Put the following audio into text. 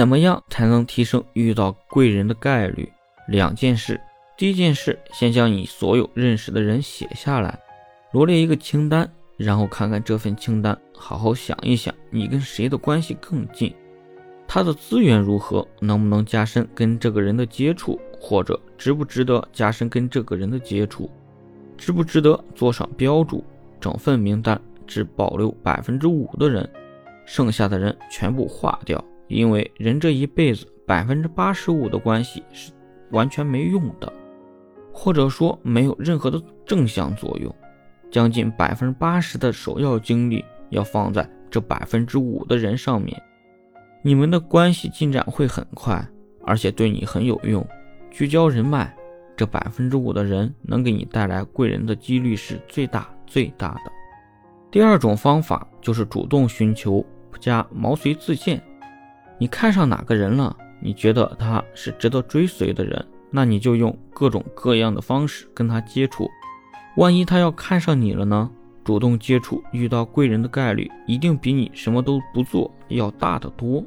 怎么样才能提升遇到贵人的概率？两件事。第一件事，先将你所有认识的人写下来，罗列一个清单，然后看看这份清单，好好想一想，你跟谁的关系更近，他的资源如何，能不能加深跟这个人的接触，或者值不值得加深跟这个人的接触，值不值得做上标注。整份名单只保留百分之五的人，剩下的人全部划掉，因为人这一辈子百分之八十五的关系是完全没用的。或者说没有任何的正向作用，将近百分之八十的首要精力要放在这百分之五的人上面，你们的关系进展会很快，而且对你很有用。聚焦人脉，这百分之五的人能给你带来贵人的几率是最大最大的。第二种方法就是主动寻求加毛遂自荐，你看上哪个人了？你觉得他是值得追随的人？那你就用各种各样的方式跟他接触，万一他要看上你了呢？主动接触遇到贵人的概率一定比你什么都不做要大得多。